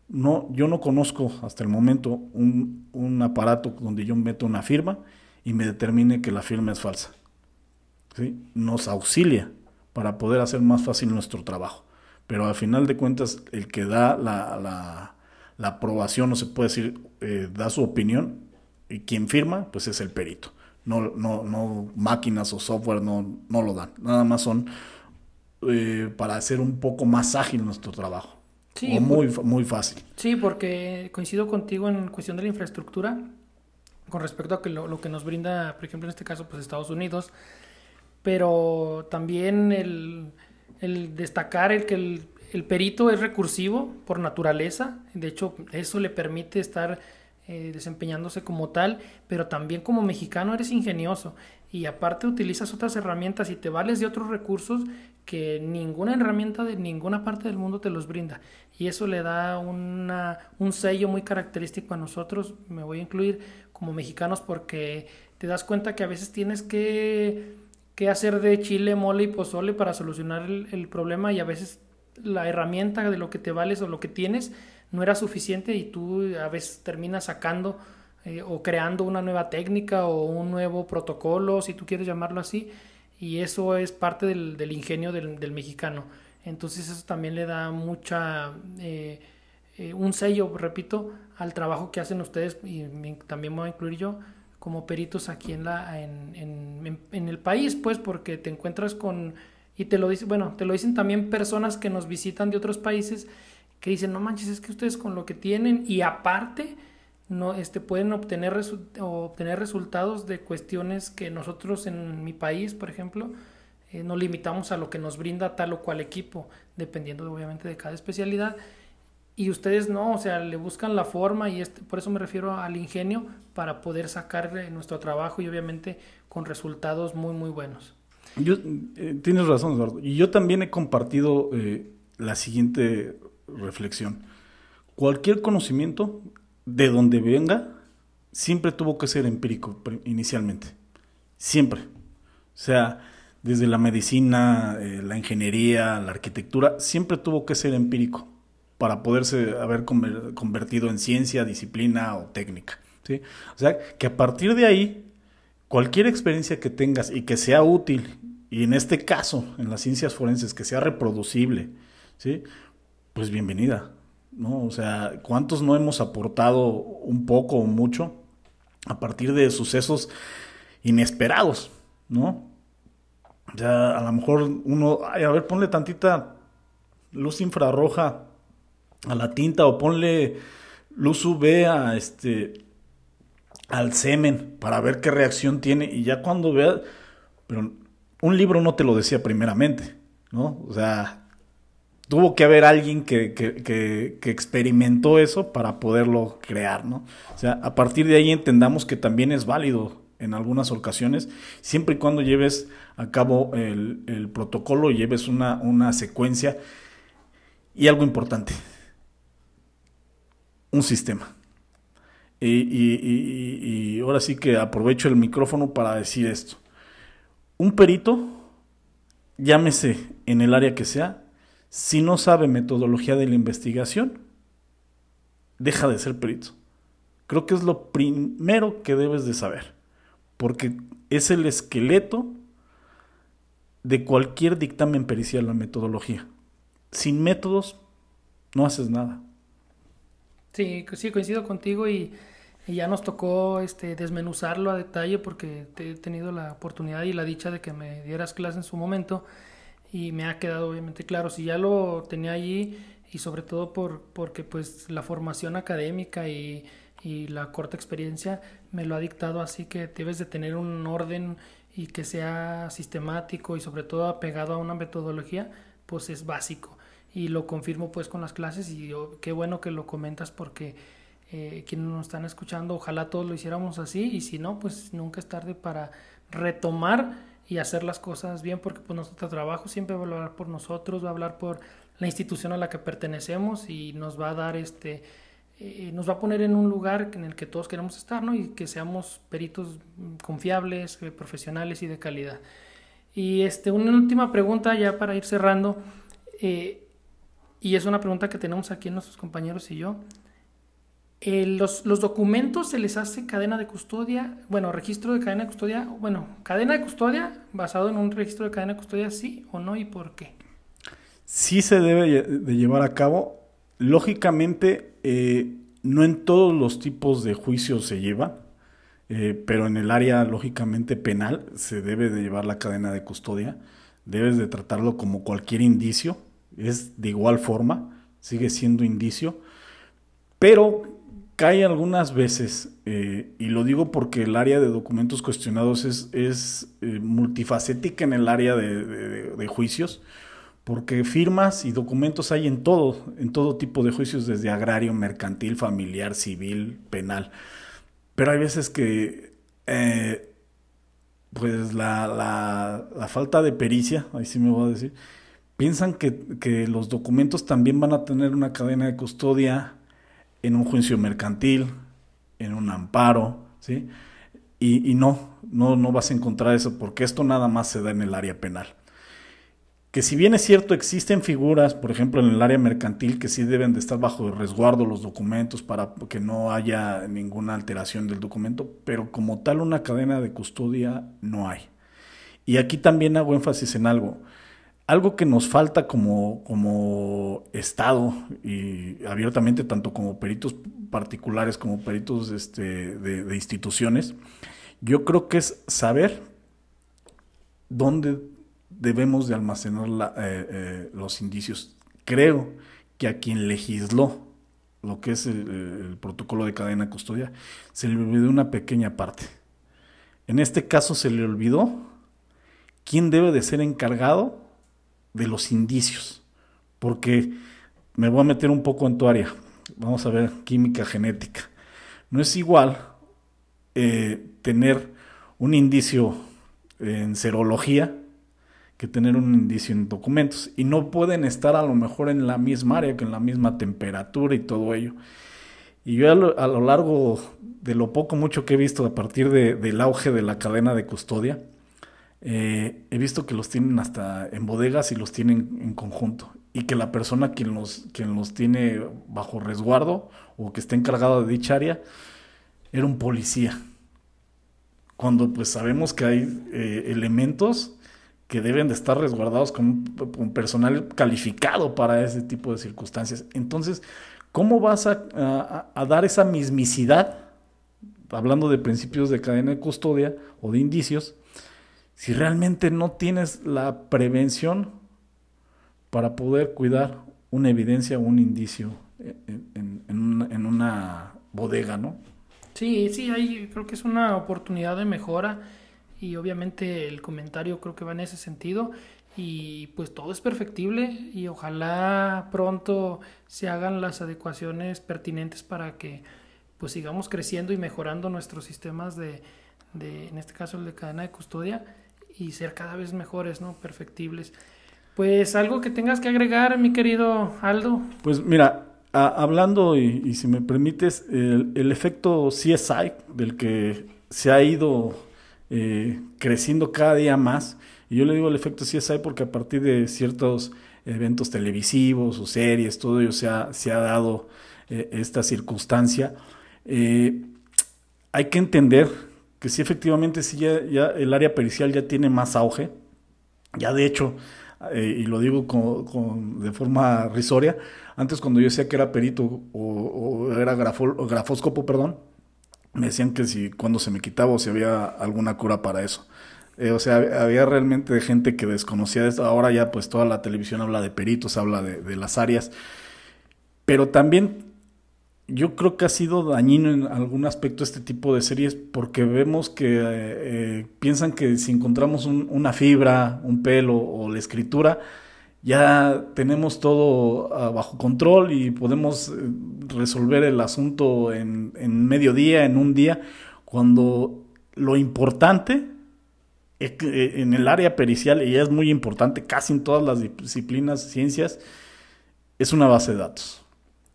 No, yo no conozco hasta el momento un, un aparato donde yo meto una firma y me determine que la firma es falsa. ¿Sí? Nos auxilia, para poder hacer más fácil nuestro trabajo. Pero al final de cuentas, el que da la, la, aprobación, no se puede decir, eh, da su opinión, y quien firma, pues es el perito. No, no, no máquinas o software no, no lo dan. Nada más son eh, para hacer un poco más ágil nuestro trabajo. Sí, o muy, muy fácil. Sí, porque coincido contigo en cuestión de la infraestructura, con respecto a que lo, lo que nos brinda, por ejemplo, en este caso, pues Estados Unidos, pero también el, destacar el que el, perito es recursivo por naturaleza, de hecho eso le permite estar eh, desempeñándose como tal, pero también como mexicano eres ingenioso. Y aparte utilizas otras herramientas y te vales de otros recursos que ninguna herramienta de ninguna parte del mundo te los brinda. Y eso le da una, un sello muy característico a nosotros, me voy a incluir como mexicanos porque te das cuenta que a veces tienes que qué hacer de chile, mole y pozole para solucionar el, problema y a veces la herramienta de lo que te vales o lo que tienes no era suficiente y tú a veces terminas sacando eh, o creando una nueva técnica o un nuevo protocolo, si tú quieres llamarlo así, y eso es parte del, ingenio del, mexicano. Entonces eso también le da mucha, eh, eh, un sello, repito, al trabajo que hacen ustedes y también voy a incluir yo, como peritos aquí en, la, en, en, el país, pues porque te encuentras con, y te lo dicen, bueno, te lo dicen también personas que nos visitan de otros países que dicen, no manches, es que ustedes con lo que tienen y aparte no, este, pueden obtener, obtener resultados de cuestiones que nosotros en mi país, por ejemplo, eh, nos limitamos a lo que nos brinda tal o cual equipo, dependiendo obviamente de cada especialidad y ustedes no, o sea, le buscan la forma y este, por eso me refiero al ingenio para poder sacar nuestro trabajo y obviamente con resultados muy, muy buenos. Eh, tienes razón, Eduardo. Y yo también he compartido eh, la siguiente reflexión. Cualquier conocimiento, de donde venga, siempre tuvo que ser empírico inicialmente. Siempre. O sea, desde la medicina, eh, la ingeniería, la arquitectura, siempre tuvo que ser empírico para poderse haber convertido en ciencia, disciplina o técnica. ¿sí? O sea, que a partir de ahí, cualquier experiencia que tengas y que sea útil, y en este caso, en las ciencias forenses, que sea reproducible, ¿sí? pues bienvenida. ¿no? O sea, ¿cuántos no hemos aportado un poco o mucho a partir de sucesos inesperados? ¿no? Ya a lo mejor uno, a ver, ponle tantita luz infrarroja a la tinta o ponle luz UV a este al semen para ver qué reacción tiene y ya cuando vea, pero un libro no te lo decía primeramente, ¿no? O sea, tuvo que haber alguien que, que, que, experimentó eso para poderlo crear, ¿no? O sea, a partir de ahí entendamos que también es válido en algunas ocasiones, siempre y cuando lleves a cabo el, el protocolo, lleves una, una secuencia y algo importante, un sistema. Y, ahora sí que aprovecho el micrófono para decir esto. Un perito, llámese en el área que sea, si no sabe metodología de la investigación, deja de ser perito. Creo que es lo primero que debes de saber, porque es el esqueleto de cualquier dictamen pericial la metodología. Sin métodos no haces nada. Sí, sí, coincido contigo y, ya nos tocó este, desmenuzarlo a detalle porque he tenido la oportunidad y la dicha de que me dieras clase en su momento y me ha quedado obviamente claro, si ya lo tenía allí y sobre todo por, porque pues la formación académica y, y la corta experiencia me lo ha dictado así que debes de tener un orden y que sea sistemático y sobre todo apegado a una metodología, pues es básico y lo confirmo pues con las clases y qué bueno que lo comentas porque eh, quienes nos están escuchando ojalá todos lo hiciéramos así y si no pues nunca es tarde para retomar y hacer las cosas bien porque pues nuestro trabajo siempre va a hablar por nosotros va a hablar por la institución a la que pertenecemos y nos va a dar este eh, nos va a poner en un lugar en el que todos queremos estar ¿no? y que seamos peritos confiables eh, profesionales y de calidad y este una última pregunta ya para ir cerrando eh, y es una pregunta que tenemos aquí nuestros compañeros y yo. Eh, los, los, documentos se les hace cadena de custodia, bueno, registro de cadena de custodia, bueno, cadena de custodia basado en un registro de cadena de custodia, sí o no y por qué. Sí se debe de llevar a cabo. Lógicamente, eh, no en todos los tipos de juicios se lleva, eh, pero en el área, lógicamente, penal se debe de llevar la cadena de custodia. Debes de tratarlo como cualquier indicio es de igual forma, sigue siendo indicio, pero cae algunas veces, eh, y lo digo porque el área de documentos cuestionados es, es eh, multifacética en el área de, juicios, porque firmas y documentos hay en todo, en todo tipo de juicios, desde agrario, mercantil, familiar, civil, penal. Pero hay veces que eh, pues la, la, la, falta de pericia, ahí sí me voy a decir, piensan que, los documentos también van a tener una cadena de custodia en un juicio mercantil, en un amparo, ¿sí? Y, no, no, no vas a encontrar eso porque esto nada más se da en el área penal. Que si bien es cierto, existen figuras, por ejemplo, en el área mercantil, que sí deben de estar bajo resguardo los documentos para que no haya ninguna alteración del documento, pero como tal una cadena de custodia no hay. Y aquí también hago énfasis en algo algo que nos falta como, como Estado y abiertamente, tanto como peritos particulares como peritos este, de, instituciones, yo creo que es saber dónde debemos de almacenar eh, eh, los indicios. Creo que a quien legisló lo que es el, protocolo de cadena de custodia, se le olvidó una pequeña parte. En este caso se le olvidó quién debe de ser encargado de los indicios, porque me voy a meter un poco en tu área. Vamos a ver química genética. No es igual eh, tener un indicio en serología que tener un indicio en documentos. Y no pueden estar a lo mejor en la misma área, que en la misma temperatura y todo ello. Y yo a lo, largo de lo poco, mucho que he visto a partir del auge de la cadena de custodia, eh, he visto que los tienen hasta en bodegas y los tienen en conjunto. Y que la persona quien los, quien los tiene bajo resguardo o que está encargado de dicha área era un policía. Cuando pues sabemos que hay eh, elementos que deben de estar resguardados con, un personal calificado para ese tipo de circunstancias. Entonces, ¿cómo vas a, a dar esa mismicidad, hablando de principios de cadena de custodia o de indicios, si realmente no tienes la prevención para poder cuidar una evidencia o un indicio en, en, una, bodega, ¿no? Sí, sí, ahí creo que es una oportunidad de mejora y obviamente el comentario creo que va en ese sentido y pues todo es perfectible y ojalá pronto se hagan las adecuaciones pertinentes para que pues sigamos creciendo y mejorando nuestros sistemas de, de en este caso el de cadena de custodia y ser cada vez mejores, ¿no? Perfectibles. Pues algo que tengas que agregar, mi querido Aldo. Pues mira, hablando y, si me permites, el, efecto CSI del que se ha ido eh, creciendo cada día más, y yo le digo el efecto CSI porque a partir de ciertos eventos televisivos o series, todo ello se ha, se ha dado eh, esta circunstancia. Eh, hay que entender que sí, efectivamente, sí, ya, ya, el área pericial ya tiene más auge. Ya de hecho, y lo digo con, de forma risoria, antes cuando yo decía que era perito o, era grafóscopo, perdón, me decían que si cuando se me quitaba o si había alguna cura para eso. Eh, o sea, había realmente gente que desconocía esto. Ahora ya pues toda la televisión habla de peritos, habla de, las áreas. Pero también yo creo que ha sido dañino en algún aspecto este tipo de series porque vemos que eh, piensan que si encontramos una fibra, un pelo o la escritura, ya tenemos todo ah, bajo control y podemos eh, resolver el asunto en, en medio día, en un día, cuando lo importante eh, en el área pericial, y es muy importante casi en todas las disciplinas, ciencias, es una base de datos.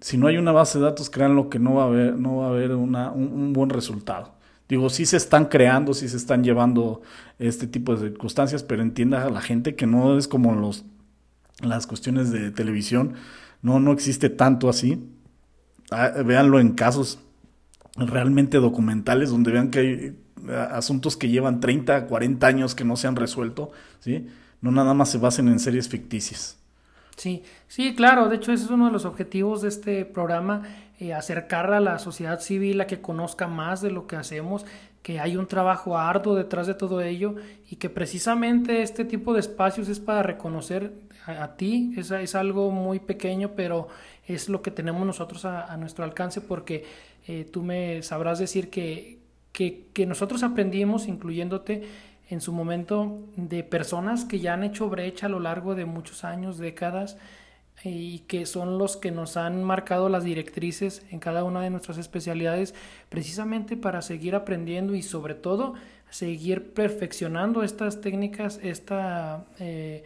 Si no hay una base de datos, créanlo que no va a haber, no va a haber una, un, buen resultado. Digo, sí se están creando, sí se están llevando este tipo de circunstancias, pero entienda a la gente que no es como los las cuestiones de televisión. No, no existe tanto así. Ah, véanlo en casos realmente documentales donde vean que hay ah, asuntos que llevan 30, 40 años que no se han resuelto, ¿sí? No nada más se basen en series ficticias. Sí, sí, claro, de hecho ese es uno de los objetivos de este programa, eh, acercar a la sociedad civil a que conozca más de lo que hacemos que hay un trabajo arduo detrás de todo ello y que precisamente este tipo de espacios es para reconocer a, ti, es, es, algo muy pequeño, pero es lo que tenemos nosotros a, nuestro alcance porque eh, tú me sabrás decir que, que, que nosotros aprendimos, incluyéndote, en su momento de personas que ya han hecho brecha a lo largo de muchos años, décadas, y que son los que nos han marcado las directrices en cada una de nuestras especialidades precisamente para seguir aprendiendo y sobre todo seguir perfeccionando estas técnicas, esta, eh,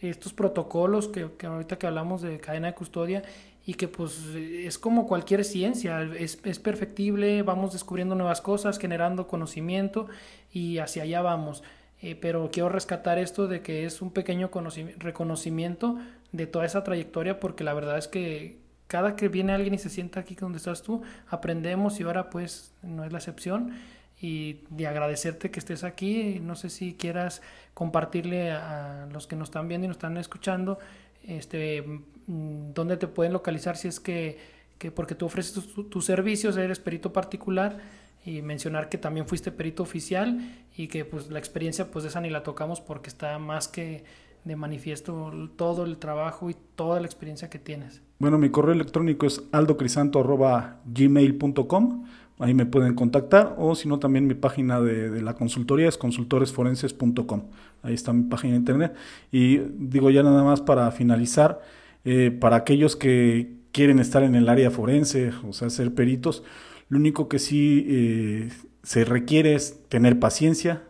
estos protocolos que, que, ahorita que hablamos de cadena de custodia y que pues es como cualquier ciencia, es, es perfectible, vamos descubriendo nuevas cosas, generando conocimiento y hacia allá vamos. Eh, pero quiero rescatar esto de que es un pequeño reconocimiento de toda esa trayectoria porque la verdad es que cada que viene alguien y se sienta aquí donde estás tú, aprendemos y ahora pues no es la excepción y de agradecerte que estés aquí. No sé si quieras compartirle a los que nos están viendo y nos están escuchando este dónde te pueden localizar si es que, que porque tú ofreces tus servicios, eres perito particular y mencionar que también fuiste perito oficial y que pues la experiencia pues esa ni la tocamos porque está más que de manifiesto todo el trabajo y toda la experiencia que tienes. Bueno, mi correo electrónico es aldocrisanto.gmail.com ahí me pueden contactar o si no también mi página de, la consultoría es consultoresforenses.com ahí está mi página de internet. Y digo ya nada más para finalizar eh, para aquellos que quieren estar en el área forense o sea ser peritos lo único que sí eh, se requiere es tener paciencia,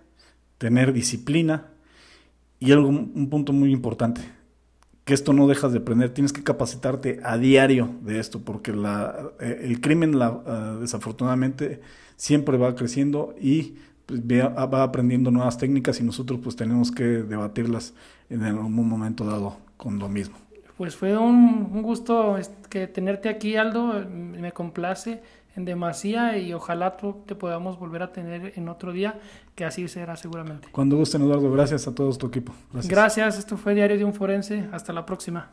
tener disciplina y algo, un punto muy importante, que esto no dejas de aprender, tienes que capacitarte a diario de esto, porque la, eh, el crimen la, ah, desafortunadamente siempre va creciendo y pues, va aprendiendo nuevas técnicas y nosotros pues tenemos que debatirlas en algún momento dado con lo mismo. Pues fue un, un gusto que tenerte aquí, Aldo, me complace en demasía y ojalá te podamos volver a tener en otro día, que así será seguramente. Cuando gusten, Eduardo, gracias a todos tu equipo. Gracias. gracias, esto fue Diario de un Forense, hasta la próxima.